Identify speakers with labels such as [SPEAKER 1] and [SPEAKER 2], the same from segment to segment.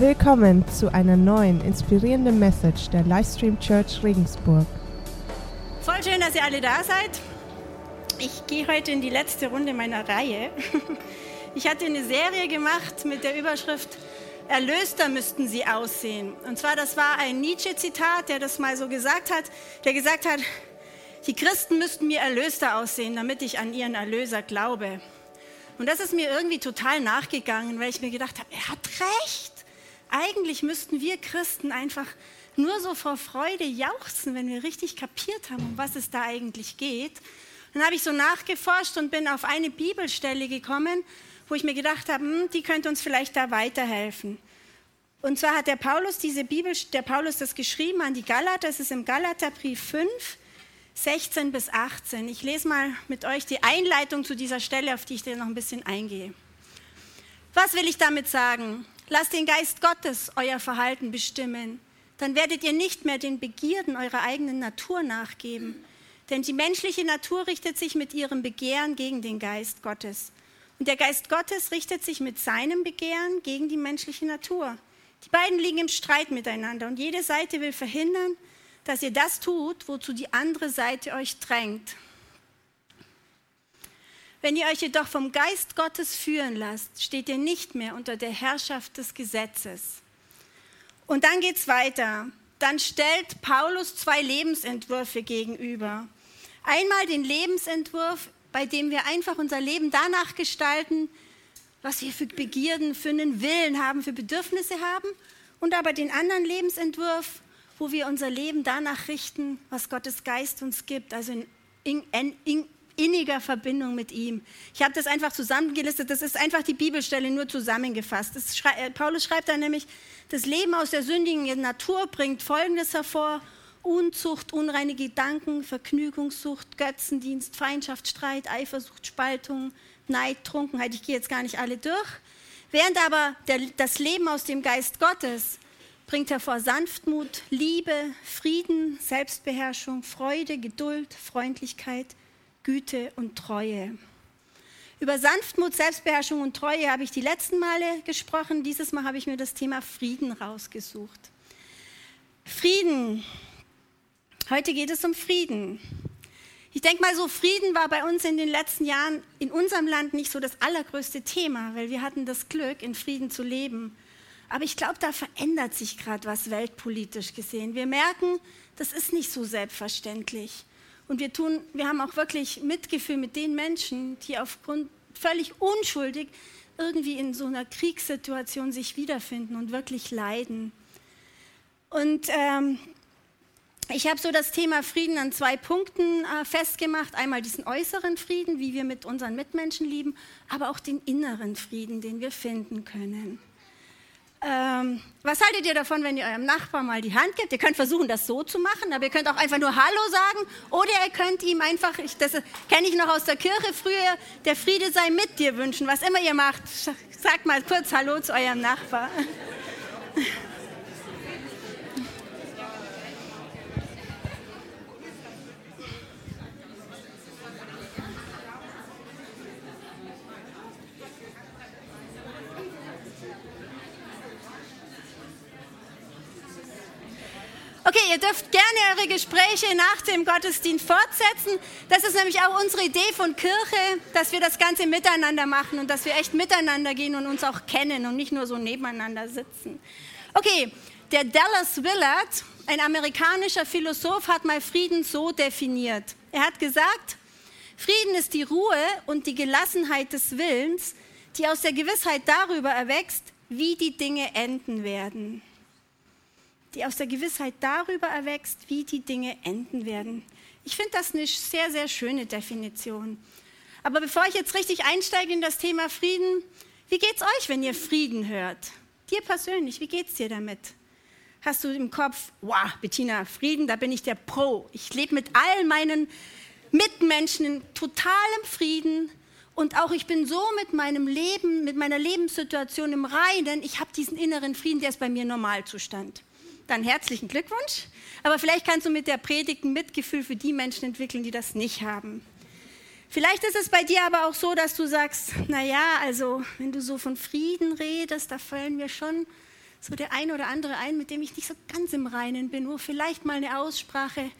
[SPEAKER 1] Willkommen zu einer neuen inspirierenden Message der Livestream Church Regensburg.
[SPEAKER 2] Voll schön, dass ihr alle da seid. Ich gehe heute in die letzte Runde meiner Reihe. Ich hatte eine Serie gemacht mit der Überschrift Erlöster müssten sie aussehen. Und zwar, das war ein Nietzsche-Zitat, der das mal so gesagt hat, der gesagt hat, die Christen müssten mir Erlöster aussehen, damit ich an ihren Erlöser glaube. Und das ist mir irgendwie total nachgegangen, weil ich mir gedacht habe, er hat recht. Eigentlich müssten wir Christen einfach nur so vor Freude jauchzen, wenn wir richtig kapiert haben, um was es da eigentlich geht. Dann habe ich so nachgeforscht und bin auf eine Bibelstelle gekommen, wo ich mir gedacht habe, hm, die könnte uns vielleicht da weiterhelfen. Und zwar hat der Paulus diese Bibel, der Paulus das geschrieben an die Galater, das ist im Galaterbrief 5, 16 bis 18. Ich lese mal mit euch die Einleitung zu dieser Stelle, auf die ich dann noch ein bisschen eingehe. Was will ich damit sagen? Lasst den Geist Gottes euer Verhalten bestimmen. Dann werdet ihr nicht mehr den Begierden eurer eigenen Natur nachgeben. Denn die menschliche Natur richtet sich mit ihrem Begehren gegen den Geist Gottes. Und der Geist Gottes richtet sich mit seinem Begehren gegen die menschliche Natur. Die beiden liegen im Streit miteinander und jede Seite will verhindern, dass ihr das tut, wozu die andere Seite euch drängt. Wenn ihr euch jedoch vom Geist Gottes führen lasst, steht ihr nicht mehr unter der Herrschaft des Gesetzes. Und dann geht es weiter. Dann stellt Paulus zwei Lebensentwürfe gegenüber. Einmal den Lebensentwurf, bei dem wir einfach unser Leben danach gestalten, was wir für Begierden, für einen Willen haben, für Bedürfnisse haben. Und aber den anderen Lebensentwurf, wo wir unser Leben danach richten, was Gottes Geist uns gibt, also in, in, in, inniger Verbindung mit ihm. Ich habe das einfach zusammengelistet, das ist einfach die Bibelstelle nur zusammengefasst. Schrei äh, Paulus schreibt da nämlich, das Leben aus der sündigen Natur bringt Folgendes hervor. Unzucht, unreine Gedanken, Vergnügungssucht, Götzendienst, Feindschaft, Streit, Eifersucht, Spaltung, Neid, Trunkenheit. Ich gehe jetzt gar nicht alle durch. Während aber der, das Leben aus dem Geist Gottes bringt hervor Sanftmut, Liebe, Frieden, Selbstbeherrschung, Freude, Geduld, Freundlichkeit, Güte und Treue. Über Sanftmut, Selbstbeherrschung und Treue habe ich die letzten Male gesprochen. Dieses Mal habe ich mir das Thema Frieden rausgesucht. Frieden. Heute geht es um Frieden. Ich denke mal so, Frieden war bei uns in den letzten Jahren in unserem Land nicht so das allergrößte Thema, weil wir hatten das Glück, in Frieden zu leben. Aber ich glaube, da verändert sich gerade was weltpolitisch gesehen. Wir merken, das ist nicht so selbstverständlich. Und wir, tun, wir haben auch wirklich Mitgefühl mit den Menschen, die aufgrund völlig unschuldig irgendwie in so einer Kriegssituation sich wiederfinden und wirklich leiden. Und ähm, ich habe so das Thema Frieden an zwei Punkten äh, festgemacht. Einmal diesen äußeren Frieden, wie wir mit unseren Mitmenschen lieben, aber auch den inneren Frieden, den wir finden können. Ähm, was haltet ihr davon, wenn ihr eurem Nachbarn mal die Hand gebt? Ihr könnt versuchen, das so zu machen, aber ihr könnt auch einfach nur Hallo sagen oder ihr könnt ihm einfach, ich, das kenne ich noch aus der Kirche früher, der Friede sei mit dir wünschen. Was immer ihr macht, sagt mal kurz Hallo zu eurem Nachbarn. Okay, ihr dürft gerne eure Gespräche nach dem Gottesdienst fortsetzen. Das ist nämlich auch unsere Idee von Kirche, dass wir das Ganze miteinander machen und dass wir echt miteinander gehen und uns auch kennen und nicht nur so nebeneinander sitzen. Okay, der Dallas Willard, ein amerikanischer Philosoph, hat mal Frieden so definiert. Er hat gesagt, Frieden ist die Ruhe und die Gelassenheit des Willens, die aus der Gewissheit darüber erwächst, wie die Dinge enden werden die aus der Gewissheit darüber erwächst, wie die Dinge enden werden. Ich finde das eine sehr, sehr schöne Definition. Aber bevor ich jetzt richtig einsteige in das Thema Frieden, wie geht es euch, wenn ihr Frieden hört? Dir persönlich, wie geht es dir damit? Hast du im Kopf, wow, Bettina, Frieden, da bin ich der Pro. Ich lebe mit all meinen Mitmenschen in totalem Frieden und auch ich bin so mit meinem Leben, mit meiner Lebenssituation im Reinen, ich habe diesen inneren Frieden, der ist bei mir Normalzustand dann herzlichen Glückwunsch. Aber vielleicht kannst du mit der Predigt ein Mitgefühl für die Menschen entwickeln, die das nicht haben. Vielleicht ist es bei dir aber auch so, dass du sagst, naja, also wenn du so von Frieden redest, da fallen mir schon so der ein oder andere ein, mit dem ich nicht so ganz im Reinen bin, wo vielleicht mal eine Aussprache,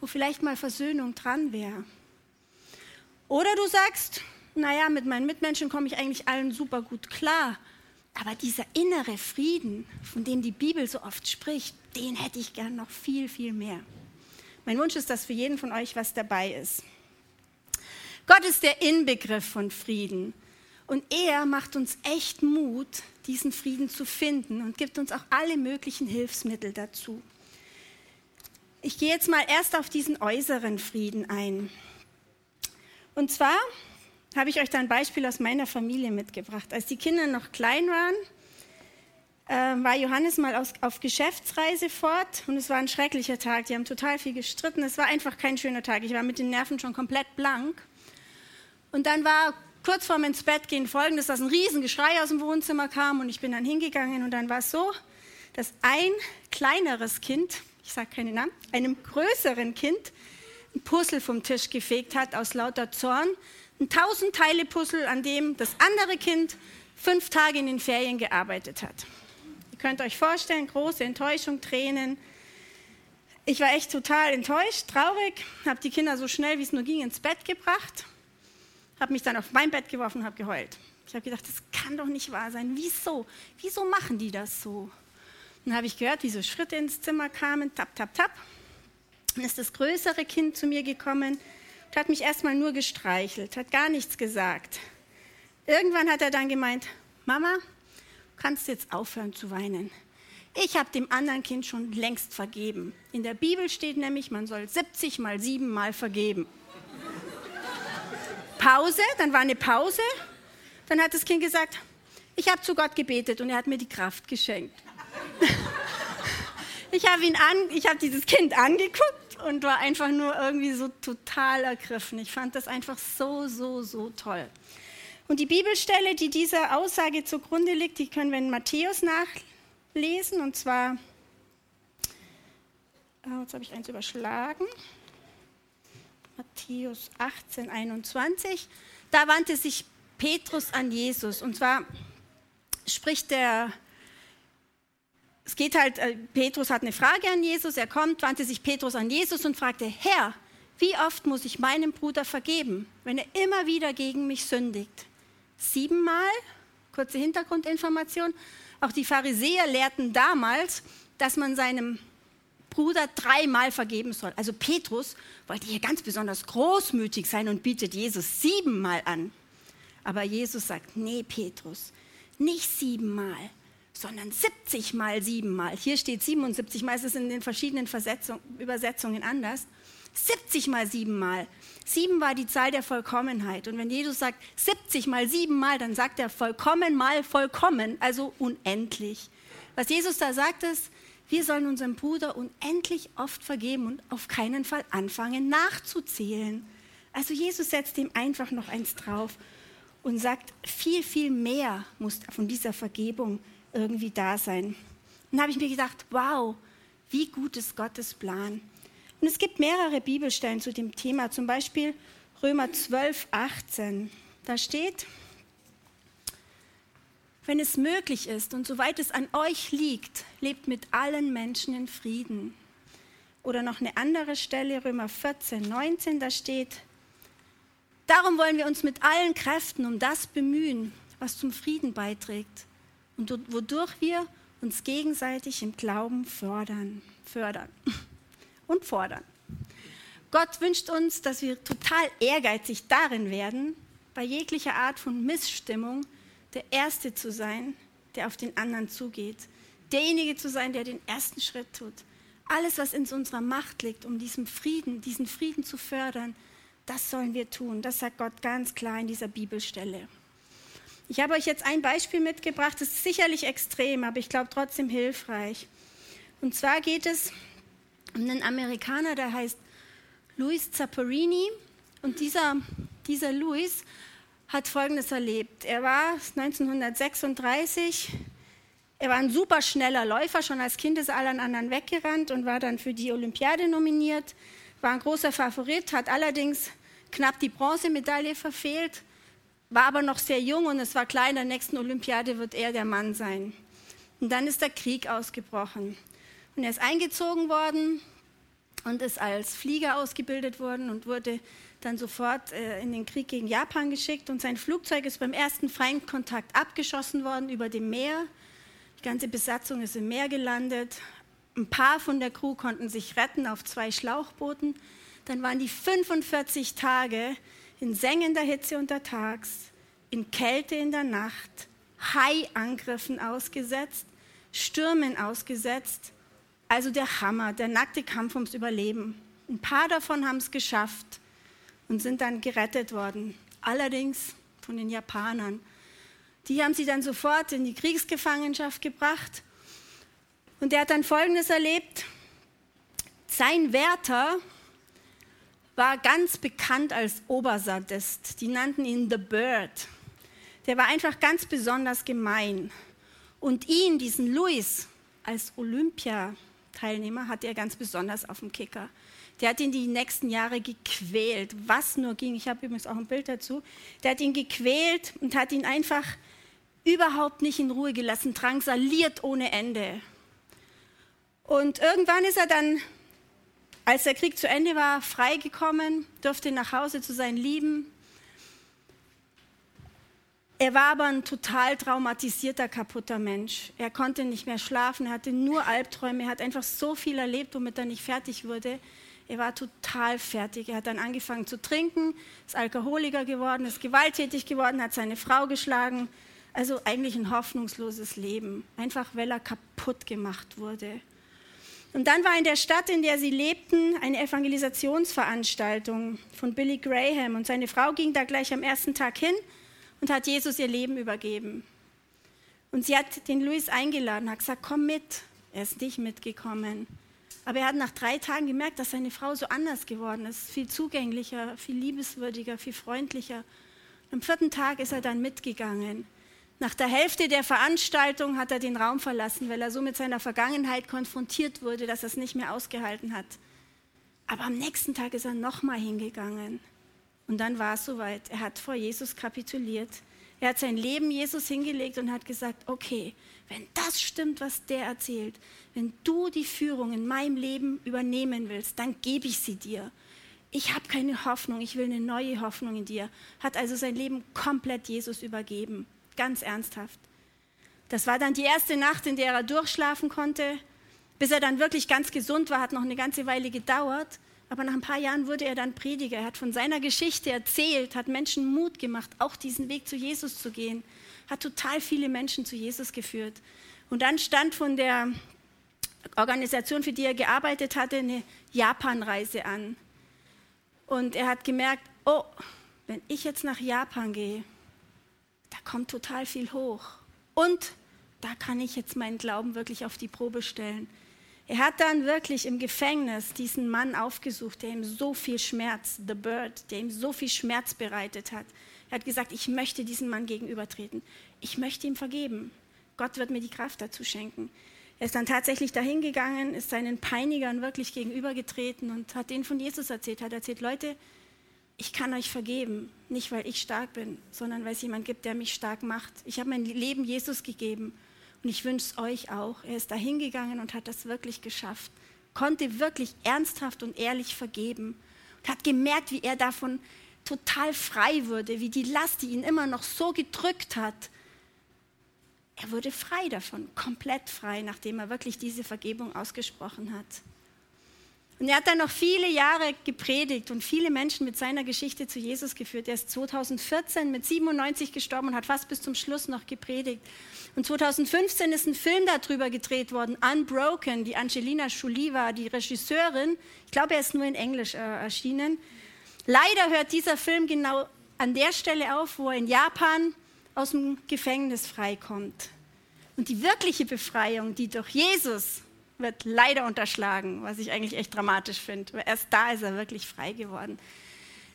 [SPEAKER 2] wo vielleicht mal Versöhnung dran wäre. Oder du sagst, naja, mit meinen Mitmenschen komme ich eigentlich allen super gut klar, aber dieser innere Frieden, von dem die Bibel so oft spricht, den hätte ich gern noch viel, viel mehr. Mein Wunsch ist, dass für jeden von euch was dabei ist. Gott ist der Inbegriff von Frieden. Und er macht uns echt Mut, diesen Frieden zu finden und gibt uns auch alle möglichen Hilfsmittel dazu. Ich gehe jetzt mal erst auf diesen äußeren Frieden ein. Und zwar habe ich euch da ein Beispiel aus meiner Familie mitgebracht. Als die Kinder noch klein waren, äh, war Johannes mal aus, auf Geschäftsreise fort und es war ein schrecklicher Tag. Die haben total viel gestritten. Es war einfach kein schöner Tag. Ich war mit den Nerven schon komplett blank. Und dann war kurz vorm ins Bett gehen folgendes, dass ein Riesengeschrei aus dem Wohnzimmer kam und ich bin dann hingegangen und dann war es so, dass ein kleineres Kind, ich sage keine Namen, einem größeren Kind ein Puzzle vom Tisch gefegt hat aus lauter Zorn. Ein tausend Teile Puzzle, an dem das andere Kind fünf Tage in den Ferien gearbeitet hat. Ihr könnt euch vorstellen, große Enttäuschung, Tränen. Ich war echt total enttäuscht, traurig, habe die Kinder so schnell wie es nur ging ins Bett gebracht, habe mich dann auf mein Bett geworfen und habe geheult. Ich habe gedacht, das kann doch nicht wahr sein. Wieso? Wieso machen die das so? Dann habe ich gehört, wie so Schritte ins Zimmer kamen, tap, tap, tap. Dann ist das größere Kind zu mir gekommen und hat mich erstmal nur gestreichelt, hat gar nichts gesagt. Irgendwann hat er dann gemeint, Mama, du kannst jetzt aufhören zu weinen. Ich habe dem anderen Kind schon längst vergeben. In der Bibel steht nämlich, man soll 70 mal 7 mal vergeben. Pause, dann war eine Pause. Dann hat das Kind gesagt, ich habe zu Gott gebetet und er hat mir die Kraft geschenkt. Ich habe ihn an, ich habe dieses Kind angeguckt und war einfach nur irgendwie so total ergriffen. Ich fand das einfach so, so, so toll. Und die Bibelstelle, die dieser Aussage zugrunde liegt, die können wir in Matthäus nachlesen. Und zwar, oh, jetzt habe ich eins überschlagen. Matthäus 18, 21. Da wandte sich Petrus an Jesus. Und zwar spricht der es geht halt, äh, Petrus hat eine Frage an Jesus, er kommt, wandte sich Petrus an Jesus und fragte, Herr, wie oft muss ich meinem Bruder vergeben, wenn er immer wieder gegen mich sündigt? Siebenmal? Kurze Hintergrundinformation. Auch die Pharisäer lehrten damals, dass man seinem Bruder dreimal vergeben soll. Also Petrus wollte hier ganz besonders großmütig sein und bietet Jesus siebenmal an. Aber Jesus sagt, nee, Petrus, nicht siebenmal, sondern 70 mal 7 mal. Hier steht 77 mal, es ist in den verschiedenen Übersetzungen anders. 70 mal 7 mal. 7 war die Zahl der Vollkommenheit. Und wenn Jesus sagt 70 mal 7 mal, dann sagt er vollkommen mal vollkommen, also unendlich. Was Jesus da sagt ist, wir sollen unserem Bruder unendlich oft vergeben und auf keinen Fall anfangen nachzuzählen. Also Jesus setzt ihm einfach noch eins drauf und sagt, viel, viel mehr muss von dieser Vergebung irgendwie da sein. Und habe ich mir gedacht, wow, wie gut ist Gottes Plan. Und es gibt mehrere Bibelstellen zu dem Thema, zum Beispiel Römer 12, 18. Da steht, wenn es möglich ist und soweit es an euch liegt, lebt mit allen Menschen in Frieden. Oder noch eine andere Stelle, Römer 14, 19, da steht, darum wollen wir uns mit allen Kräften um das bemühen, was zum Frieden beiträgt und wodurch wir uns gegenseitig im Glauben fördern, fördern und fordern. Gott wünscht uns, dass wir total ehrgeizig darin werden, bei jeglicher Art von Missstimmung der Erste zu sein, der auf den anderen zugeht, derjenige zu sein, der den ersten Schritt tut. Alles, was in unserer Macht liegt, um diesen Frieden, diesen Frieden zu fördern, das sollen wir tun. Das sagt Gott ganz klar in dieser Bibelstelle. Ich habe euch jetzt ein Beispiel mitgebracht, das ist sicherlich extrem, aber ich glaube trotzdem hilfreich. Und zwar geht es um einen Amerikaner, der heißt Luis Zapparini. Und dieser, dieser Luis hat Folgendes erlebt. Er war 1936, er war ein super schneller Läufer, schon als Kind ist allen anderen weggerannt und war dann für die Olympiade nominiert, war ein großer Favorit, hat allerdings knapp die Bronzemedaille verfehlt war aber noch sehr jung und es war klar, in der nächsten Olympiade wird er der Mann sein. Und dann ist der Krieg ausgebrochen. Und er ist eingezogen worden und ist als Flieger ausgebildet worden und wurde dann sofort äh, in den Krieg gegen Japan geschickt. Und sein Flugzeug ist beim ersten Feindkontakt abgeschossen worden über dem Meer. Die ganze Besatzung ist im Meer gelandet. Ein paar von der Crew konnten sich retten auf zwei Schlauchbooten. Dann waren die 45 Tage in sengender Hitze untertags, in Kälte in der Nacht, Haiangriffen ausgesetzt, Stürmen ausgesetzt. Also der Hammer, der nackte Kampf ums Überleben. Ein paar davon haben es geschafft und sind dann gerettet worden. Allerdings von den Japanern. Die haben sie dann sofort in die Kriegsgefangenschaft gebracht. Und er hat dann Folgendes erlebt. Sein Wärter war ganz bekannt als Obersadist. Die nannten ihn The Bird. Der war einfach ganz besonders gemein. Und ihn, diesen Louis, als Olympiateilnehmer, hat er ganz besonders auf dem Kicker. Der hat ihn die nächsten Jahre gequält, was nur ging. Ich habe übrigens auch ein Bild dazu. Der hat ihn gequält und hat ihn einfach überhaupt nicht in Ruhe gelassen, drangsaliert ohne Ende. Und irgendwann ist er dann, als der Krieg zu Ende war, freigekommen, durfte nach Hause zu seinen Lieben. Er war aber ein total traumatisierter, kaputter Mensch. Er konnte nicht mehr schlafen, hatte nur Albträume, er hat einfach so viel erlebt, womit er nicht fertig wurde. Er war total fertig. Er hat dann angefangen zu trinken, ist Alkoholiker geworden, ist gewalttätig geworden, hat seine Frau geschlagen. Also eigentlich ein hoffnungsloses Leben, einfach weil er kaputt gemacht wurde. Und dann war in der Stadt, in der sie lebten, eine Evangelisationsveranstaltung von Billy Graham. Und seine Frau ging da gleich am ersten Tag hin und hat Jesus ihr Leben übergeben. Und sie hat den Luis eingeladen, hat gesagt, komm mit. Er ist nicht mitgekommen. Aber er hat nach drei Tagen gemerkt, dass seine Frau so anders geworden ist, viel zugänglicher, viel liebeswürdiger, viel freundlicher. Am vierten Tag ist er dann mitgegangen. Nach der Hälfte der Veranstaltung hat er den Raum verlassen, weil er so mit seiner Vergangenheit konfrontiert wurde, dass er es nicht mehr ausgehalten hat. Aber am nächsten Tag ist er nochmal hingegangen. Und dann war es soweit. Er hat vor Jesus kapituliert. Er hat sein Leben Jesus hingelegt und hat gesagt, okay, wenn das stimmt, was der erzählt, wenn du die Führung in meinem Leben übernehmen willst, dann gebe ich sie dir. Ich habe keine Hoffnung, ich will eine neue Hoffnung in dir. Hat also sein Leben komplett Jesus übergeben, ganz ernsthaft. Das war dann die erste Nacht, in der er durchschlafen konnte. Bis er dann wirklich ganz gesund war, hat noch eine ganze Weile gedauert. Aber nach ein paar Jahren wurde er dann Prediger. Er hat von seiner Geschichte erzählt, hat Menschen Mut gemacht, auch diesen Weg zu Jesus zu gehen. Hat total viele Menschen zu Jesus geführt. Und dann stand von der Organisation, für die er gearbeitet hatte, eine Japanreise an. Und er hat gemerkt, oh, wenn ich jetzt nach Japan gehe, da kommt total viel hoch. Und da kann ich jetzt meinen Glauben wirklich auf die Probe stellen. Er hat dann wirklich im Gefängnis diesen Mann aufgesucht, der ihm so viel Schmerz, The Bird, der ihm so viel Schmerz bereitet hat. Er hat gesagt, ich möchte diesem Mann gegenübertreten. Ich möchte ihm vergeben. Gott wird mir die Kraft dazu schenken. Er ist dann tatsächlich dahin gegangen, ist seinen Peinigern wirklich gegenübergetreten und hat denen von Jesus erzählt. Hat erzählt, Leute, ich kann euch vergeben, nicht weil ich stark bin, sondern weil es jemand gibt, der mich stark macht. Ich habe mein Leben Jesus gegeben und ich wünsche es euch auch. Er ist da hingegangen und hat das wirklich geschafft. Konnte wirklich ernsthaft und ehrlich vergeben. Und hat gemerkt, wie er davon total frei wurde, wie die Last, die ihn immer noch so gedrückt hat, er wurde frei davon, komplett frei, nachdem er wirklich diese Vergebung ausgesprochen hat. Und er hat dann noch viele Jahre gepredigt und viele Menschen mit seiner Geschichte zu Jesus geführt. Er ist 2014 mit 97 gestorben und hat fast bis zum Schluss noch gepredigt. Und 2015 ist ein Film darüber gedreht worden, Unbroken. Die Angelina war die Regisseurin. Ich glaube, er ist nur in Englisch äh, erschienen. Leider hört dieser Film genau an der Stelle auf, wo er in Japan aus dem Gefängnis freikommt. Und die wirkliche Befreiung, die durch Jesus wird leider unterschlagen, was ich eigentlich echt dramatisch finde. Erst da ist er wirklich frei geworden.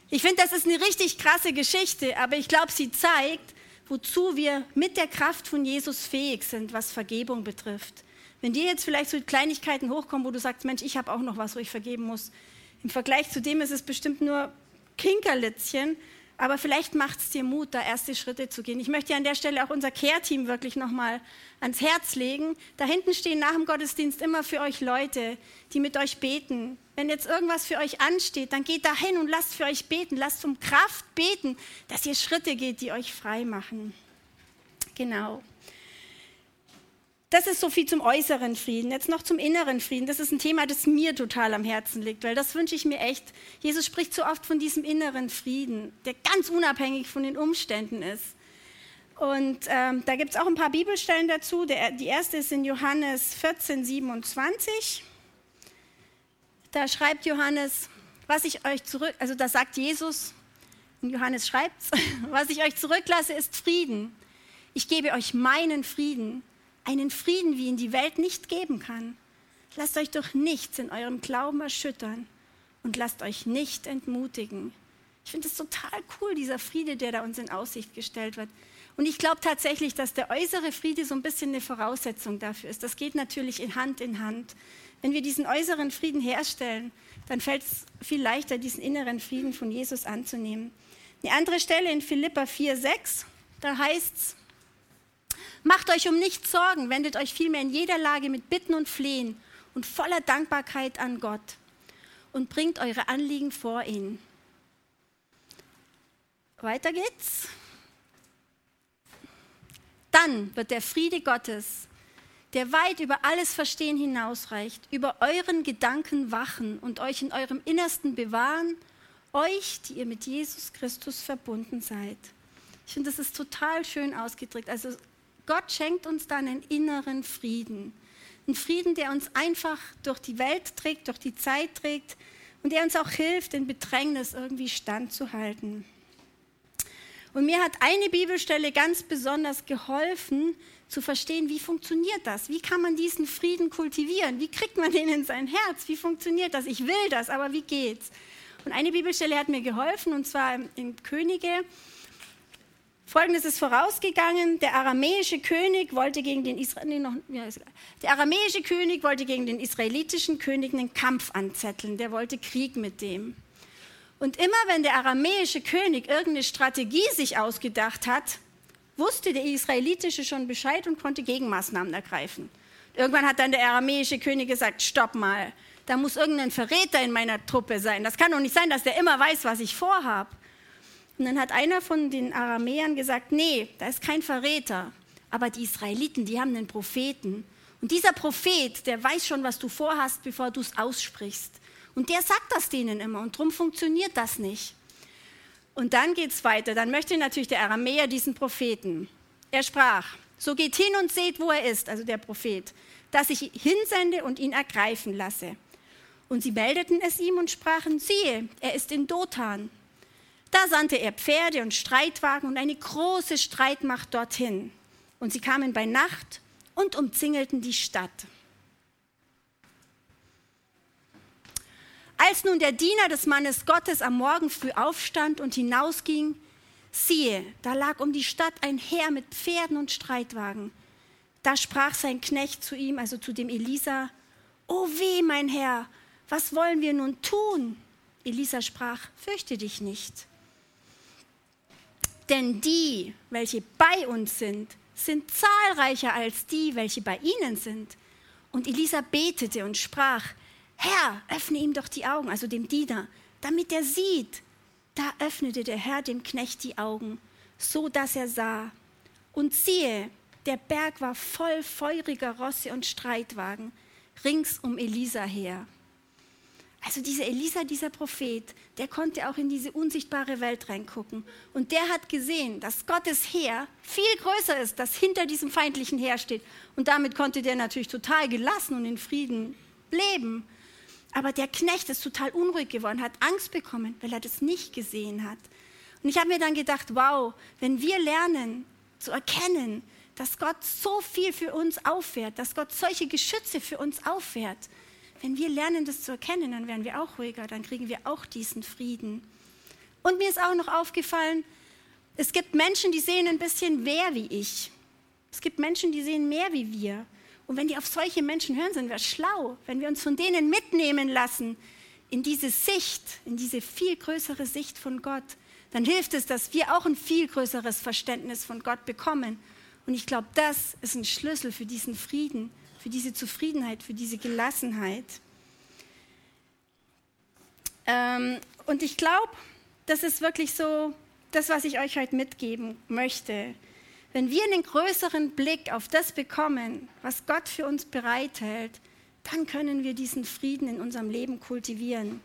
[SPEAKER 2] Ich finde, das ist eine richtig krasse Geschichte, aber ich glaube, sie zeigt, wozu wir mit der Kraft von Jesus fähig sind, was Vergebung betrifft. Wenn dir jetzt vielleicht so Kleinigkeiten hochkommen, wo du sagst, Mensch, ich habe auch noch was, wo ich vergeben muss, im Vergleich zu dem ist es bestimmt nur Kinkerlitzchen, Aber vielleicht macht es dir Mut, da erste Schritte zu gehen. Ich möchte an der Stelle auch unser Care-Team wirklich nochmal ans Herz legen. Da hinten stehen nach dem Gottesdienst immer für euch Leute, die mit euch beten. Wenn jetzt irgendwas für euch ansteht, dann geht da hin und lasst für euch beten. Lasst um Kraft beten, dass ihr Schritte geht, die euch frei machen. Genau. Das ist so viel zum äußeren Frieden. Jetzt noch zum inneren Frieden. Das ist ein Thema, das mir total am Herzen liegt, weil das wünsche ich mir echt. Jesus spricht so oft von diesem inneren Frieden, der ganz unabhängig von den Umständen ist. Und ähm, da gibt es auch ein paar Bibelstellen dazu. Der, die erste ist in Johannes 14, 27. Da schreibt Johannes, was ich euch zurück, also da sagt Jesus, und Johannes schreibt was ich euch zurücklasse, ist Frieden. Ich gebe euch meinen Frieden einen Frieden, wie ihn die Welt nicht geben kann. Lasst euch durch nichts in eurem Glauben erschüttern und lasst euch nicht entmutigen. Ich finde es total cool, dieser Friede, der da uns in Aussicht gestellt wird. Und ich glaube tatsächlich, dass der äußere Friede so ein bisschen eine Voraussetzung dafür ist. Das geht natürlich in Hand in Hand. Wenn wir diesen äußeren Frieden herstellen, dann fällt es viel leichter, diesen inneren Frieden von Jesus anzunehmen. Eine andere Stelle in Philippa 4,6, da heißt es, Macht euch um nichts Sorgen, wendet euch vielmehr in jeder Lage mit Bitten und Flehen und voller Dankbarkeit an Gott und bringt eure Anliegen vor ihn. Weiter geht's. Dann wird der Friede Gottes, der weit über alles Verstehen hinausreicht, über euren Gedanken wachen und euch in eurem Innersten bewahren, euch, die ihr mit Jesus Christus verbunden seid. Ich finde, das ist total schön ausgedrückt. Also Gott schenkt uns dann einen inneren Frieden. Einen Frieden, der uns einfach durch die Welt trägt, durch die Zeit trägt und der uns auch hilft, in Bedrängnis irgendwie standzuhalten. Und mir hat eine Bibelstelle ganz besonders geholfen, zu verstehen, wie funktioniert das? Wie kann man diesen Frieden kultivieren? Wie kriegt man den in sein Herz? Wie funktioniert das? Ich will das, aber wie geht's? Und eine Bibelstelle hat mir geholfen, und zwar in Könige Folgendes ist vorausgegangen: Der aramäische König wollte gegen den der aramäische König wollte gegen den israelitischen König einen Kampf anzetteln. Der wollte Krieg mit dem. Und immer wenn der aramäische König irgendeine Strategie sich ausgedacht hat, wusste der israelitische schon Bescheid und konnte Gegenmaßnahmen ergreifen. Irgendwann hat dann der aramäische König gesagt: Stopp mal, da muss irgendein Verräter in meiner Truppe sein. Das kann doch nicht sein, dass der immer weiß, was ich vorhabe. Und dann hat einer von den Aramäern gesagt, nee, da ist kein Verräter. Aber die Israeliten, die haben einen Propheten. Und dieser Prophet, der weiß schon, was du vorhast, bevor du es aussprichst. Und der sagt das denen immer. Und darum funktioniert das nicht. Und dann geht es weiter. Dann möchte natürlich der Aramäer diesen Propheten. Er sprach, so geht hin und seht, wo er ist, also der Prophet, dass ich hinsende und ihn ergreifen lasse. Und sie meldeten es ihm und sprachen, siehe, er ist in Dothan. Da sandte er Pferde und Streitwagen und eine große Streitmacht dorthin. Und sie kamen bei Nacht und umzingelten die Stadt. Als nun der Diener des Mannes Gottes am Morgen früh aufstand und hinausging, siehe, da lag um die Stadt ein Heer mit Pferden und Streitwagen. Da sprach sein Knecht zu ihm, also zu dem Elisa, O weh, mein Herr, was wollen wir nun tun? Elisa sprach, fürchte dich nicht denn die, welche bei uns sind, sind zahlreicher als die, welche bei ihnen sind. Und Elisa betete und sprach, Herr, öffne ihm doch die Augen, also dem Diener, damit er sieht. Da öffnete der Herr dem Knecht die Augen, so dass er sah. Und siehe, der Berg war voll feuriger Rosse und Streitwagen rings um Elisa her. Also dieser Elisa, dieser Prophet, der konnte auch in diese unsichtbare Welt reingucken. Und der hat gesehen, dass Gottes Heer viel größer ist, das hinter diesem feindlichen Heer steht. Und damit konnte der natürlich total gelassen und in Frieden leben. Aber der Knecht ist total unruhig geworden, hat Angst bekommen, weil er das nicht gesehen hat. Und ich habe mir dann gedacht, wow, wenn wir lernen zu erkennen, dass Gott so viel für uns auffährt, dass Gott solche Geschütze für uns auffährt, wenn wir lernen, das zu erkennen, dann werden wir auch ruhiger, dann kriegen wir auch diesen Frieden. Und mir ist auch noch aufgefallen, es gibt Menschen, die sehen ein bisschen mehr wie ich. Es gibt Menschen, die sehen mehr wie wir. Und wenn die auf solche Menschen hören, sind wir schlau, wenn wir uns von denen mitnehmen lassen in diese Sicht, in diese viel größere Sicht von Gott, dann hilft es, dass wir auch ein viel größeres Verständnis von Gott bekommen. Und ich glaube, das ist ein Schlüssel für diesen Frieden, für diese Zufriedenheit, für diese Gelassenheit. Ähm, und ich glaube, das ist wirklich so das, was ich euch heute mitgeben möchte. Wenn wir einen größeren Blick auf das bekommen, was Gott für uns bereithält, dann können wir diesen Frieden in unserem Leben kultivieren.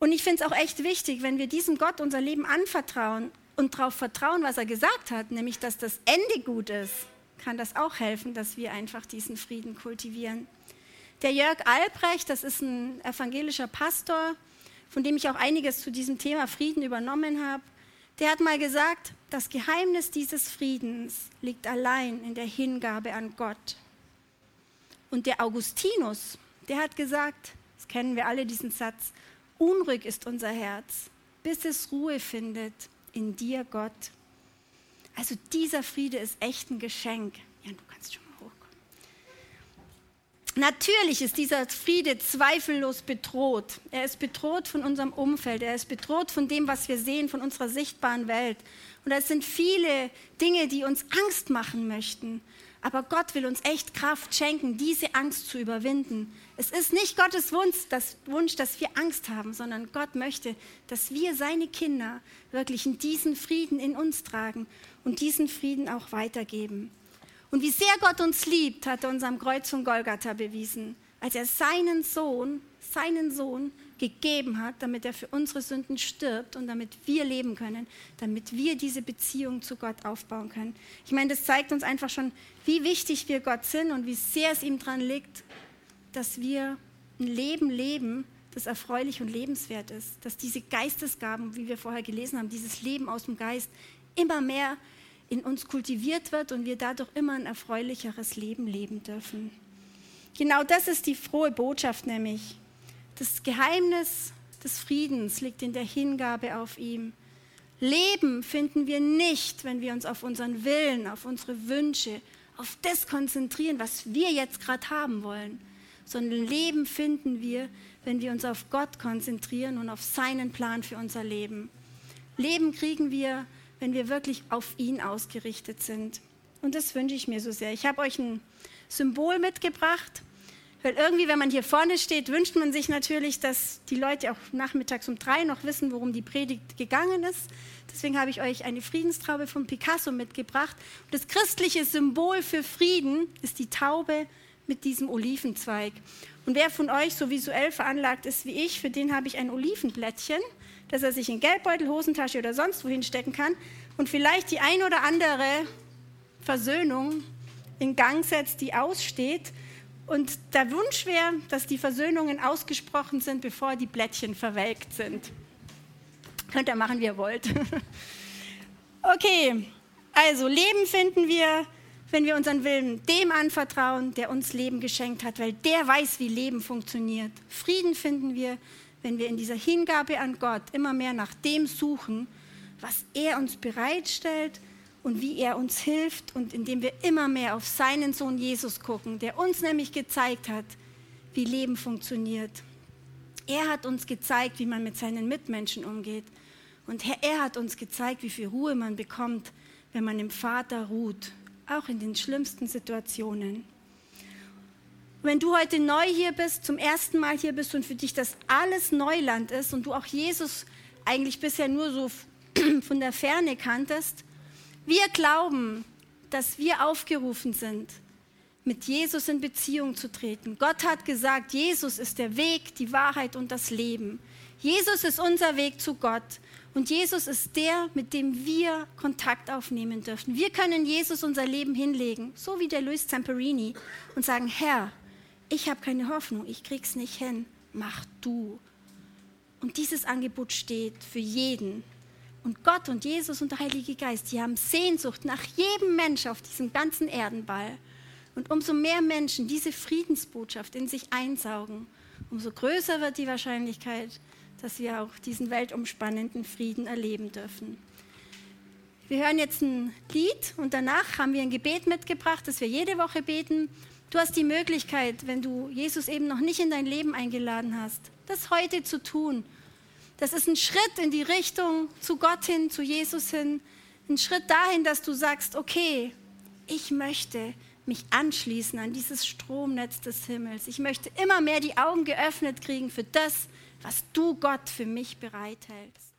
[SPEAKER 2] Und ich finde es auch echt wichtig, wenn wir diesem Gott unser Leben anvertrauen und darauf vertrauen, was er gesagt hat, nämlich dass das Ende gut ist, kann das auch helfen, dass wir einfach diesen Frieden kultivieren. Der Jörg Albrecht, das ist ein evangelischer Pastor, von dem ich auch einiges zu diesem Thema Frieden übernommen habe, der hat mal gesagt, das Geheimnis dieses Friedens liegt allein in der Hingabe an Gott. Und der Augustinus, der hat gesagt, das kennen wir alle diesen Satz, unruhig ist unser Herz, bis es Ruhe findet in dir, Gott. Also dieser Friede ist echt ein Geschenk. Ja, du kannst schon mal hochkommen. Natürlich ist dieser Friede zweifellos bedroht. Er ist bedroht von unserem Umfeld, er ist bedroht von dem, was wir sehen, von unserer sichtbaren Welt. Und es sind viele Dinge, die uns Angst machen möchten. Aber Gott will uns echt Kraft schenken, diese Angst zu überwinden. Es ist nicht Gottes Wunsch, das Wunsch, dass wir Angst haben, sondern Gott möchte, dass wir seine Kinder wirklich in diesen Frieden in uns tragen und diesen Frieden auch weitergeben. Und wie sehr Gott uns liebt, hat er uns am Kreuz von Golgatha bewiesen, als er seinen Sohn, seinen Sohn gegeben hat, damit er für unsere Sünden stirbt und damit wir leben können, damit wir diese Beziehung zu Gott aufbauen können. Ich meine, das zeigt uns einfach schon, wie wichtig wir Gott sind und wie sehr es ihm daran liegt, dass wir ein Leben leben, das erfreulich und lebenswert ist, dass diese Geistesgaben, wie wir vorher gelesen haben, dieses Leben aus dem Geist immer mehr in uns kultiviert wird und wir dadurch immer ein erfreulicheres Leben leben dürfen. Genau das ist die frohe Botschaft nämlich. Das Geheimnis des Friedens liegt in der Hingabe auf ihm. Leben finden wir nicht, wenn wir uns auf unseren Willen, auf unsere Wünsche, auf das konzentrieren, was wir jetzt gerade haben wollen, sondern Leben finden wir, wenn wir uns auf Gott konzentrieren und auf seinen Plan für unser Leben. Leben kriegen wir, wenn wir wirklich auf ihn ausgerichtet sind. Und das wünsche ich mir so sehr. Ich habe euch ein Symbol mitgebracht. Weil irgendwie, wenn man hier vorne steht, wünscht man sich natürlich, dass die Leute auch nachmittags um drei noch wissen, worum die Predigt gegangen ist. Deswegen habe ich euch eine Friedenstraube von Picasso mitgebracht. Das christliche Symbol für Frieden ist die Taube mit diesem Olivenzweig. Und wer von euch so visuell veranlagt ist wie ich, für den habe ich ein Olivenblättchen, das er sich in Geldbeutel, Hosentasche oder sonst wohin stecken kann und vielleicht die ein oder andere Versöhnung in Gang setzt, die aussteht und der Wunsch wäre, dass die Versöhnungen ausgesprochen sind, bevor die Blättchen verwelkt sind. Könnt ihr machen, wie ihr wollt. okay, also Leben finden wir, wenn wir unseren Willen dem anvertrauen, der uns Leben geschenkt hat, weil der weiß, wie Leben funktioniert. Frieden finden wir, wenn wir in dieser Hingabe an Gott immer mehr nach dem suchen, was er uns bereitstellt und wie er uns hilft und indem wir immer mehr auf seinen Sohn Jesus gucken, der uns nämlich gezeigt hat, wie Leben funktioniert. Er hat uns gezeigt, wie man mit seinen Mitmenschen umgeht. Und er hat uns gezeigt, wie viel Ruhe man bekommt, wenn man im Vater ruht, auch in den schlimmsten Situationen. Wenn du heute neu hier bist, zum ersten Mal hier bist und für dich das alles Neuland ist und du auch Jesus eigentlich bisher nur so von der Ferne kanntest, wir glauben, dass wir aufgerufen sind, mit Jesus in Beziehung zu treten. Gott hat gesagt, Jesus ist der Weg, die Wahrheit und das Leben. Jesus ist unser Weg zu Gott und Jesus ist der, mit dem wir Kontakt aufnehmen dürfen. Wir können Jesus unser Leben hinlegen, so wie der Luis Zamperini, und sagen, Herr, ich habe keine Hoffnung, ich krieg's nicht hin, mach du. Und dieses Angebot steht für jeden, und Gott und Jesus und der Heilige Geist, die haben Sehnsucht nach jedem Mensch auf diesem ganzen Erdenball. Und umso mehr Menschen diese Friedensbotschaft in sich einsaugen, umso größer wird die Wahrscheinlichkeit, dass wir auch diesen weltumspannenden Frieden erleben dürfen. Wir hören jetzt ein Lied und danach haben wir ein Gebet mitgebracht, das wir jede Woche beten. Du hast die Möglichkeit, wenn du Jesus eben noch nicht in dein Leben eingeladen hast, das heute zu tun Das ist ein Schritt in die Richtung zu Gott hin, zu Jesus hin. Ein Schritt dahin, dass du sagst, okay, ich möchte mich anschließen an dieses Stromnetz des Himmels. Ich möchte immer mehr die Augen geöffnet kriegen für das, was du Gott für mich bereithältst.